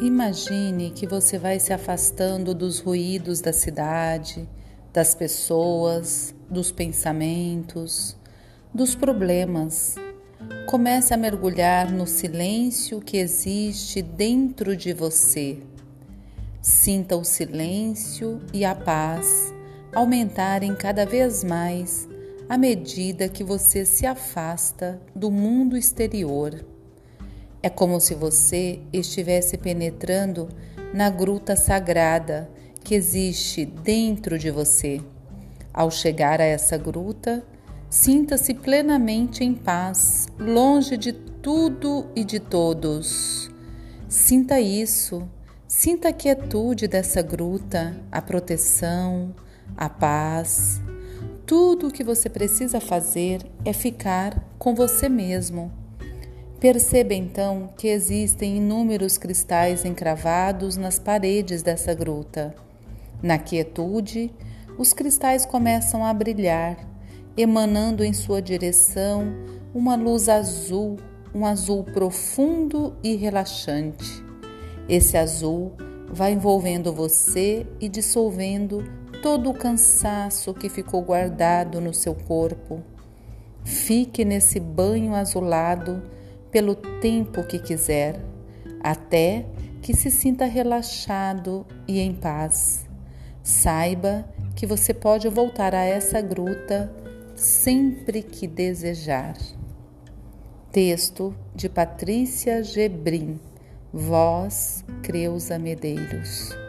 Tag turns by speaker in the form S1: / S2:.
S1: Imagine que você vai se afastando dos ruídos da cidade, das pessoas, dos pensamentos, dos problemas. Comece a mergulhar no silêncio que existe dentro de você. Sinta o silêncio e a paz aumentarem cada vez mais à medida que você se afasta do mundo exterior. É como se você estivesse penetrando na gruta sagrada que existe dentro de você. Ao chegar a essa gruta, sinta-se plenamente em paz, longe de tudo e de todos. Sinta isso, sinta a quietude dessa gruta, a proteção, a paz. Tudo o que você precisa fazer é ficar com você mesmo Perceba então que existem inúmeros cristais encravados nas paredes dessa gruta. Na quietude, os cristais começam a brilhar, emanando em sua direção uma luz azul, um azul profundo e relaxante. Esse azul vai envolvendo você e dissolvendo todo o cansaço que ficou guardado no seu corpo. Fique nesse banho azulado pelo tempo que quiser, até que se sinta relaxado e em paz. Saiba que você pode voltar a essa gruta sempre que desejar. Texto de Patrícia Gebrim, voz Creuza Medeiros.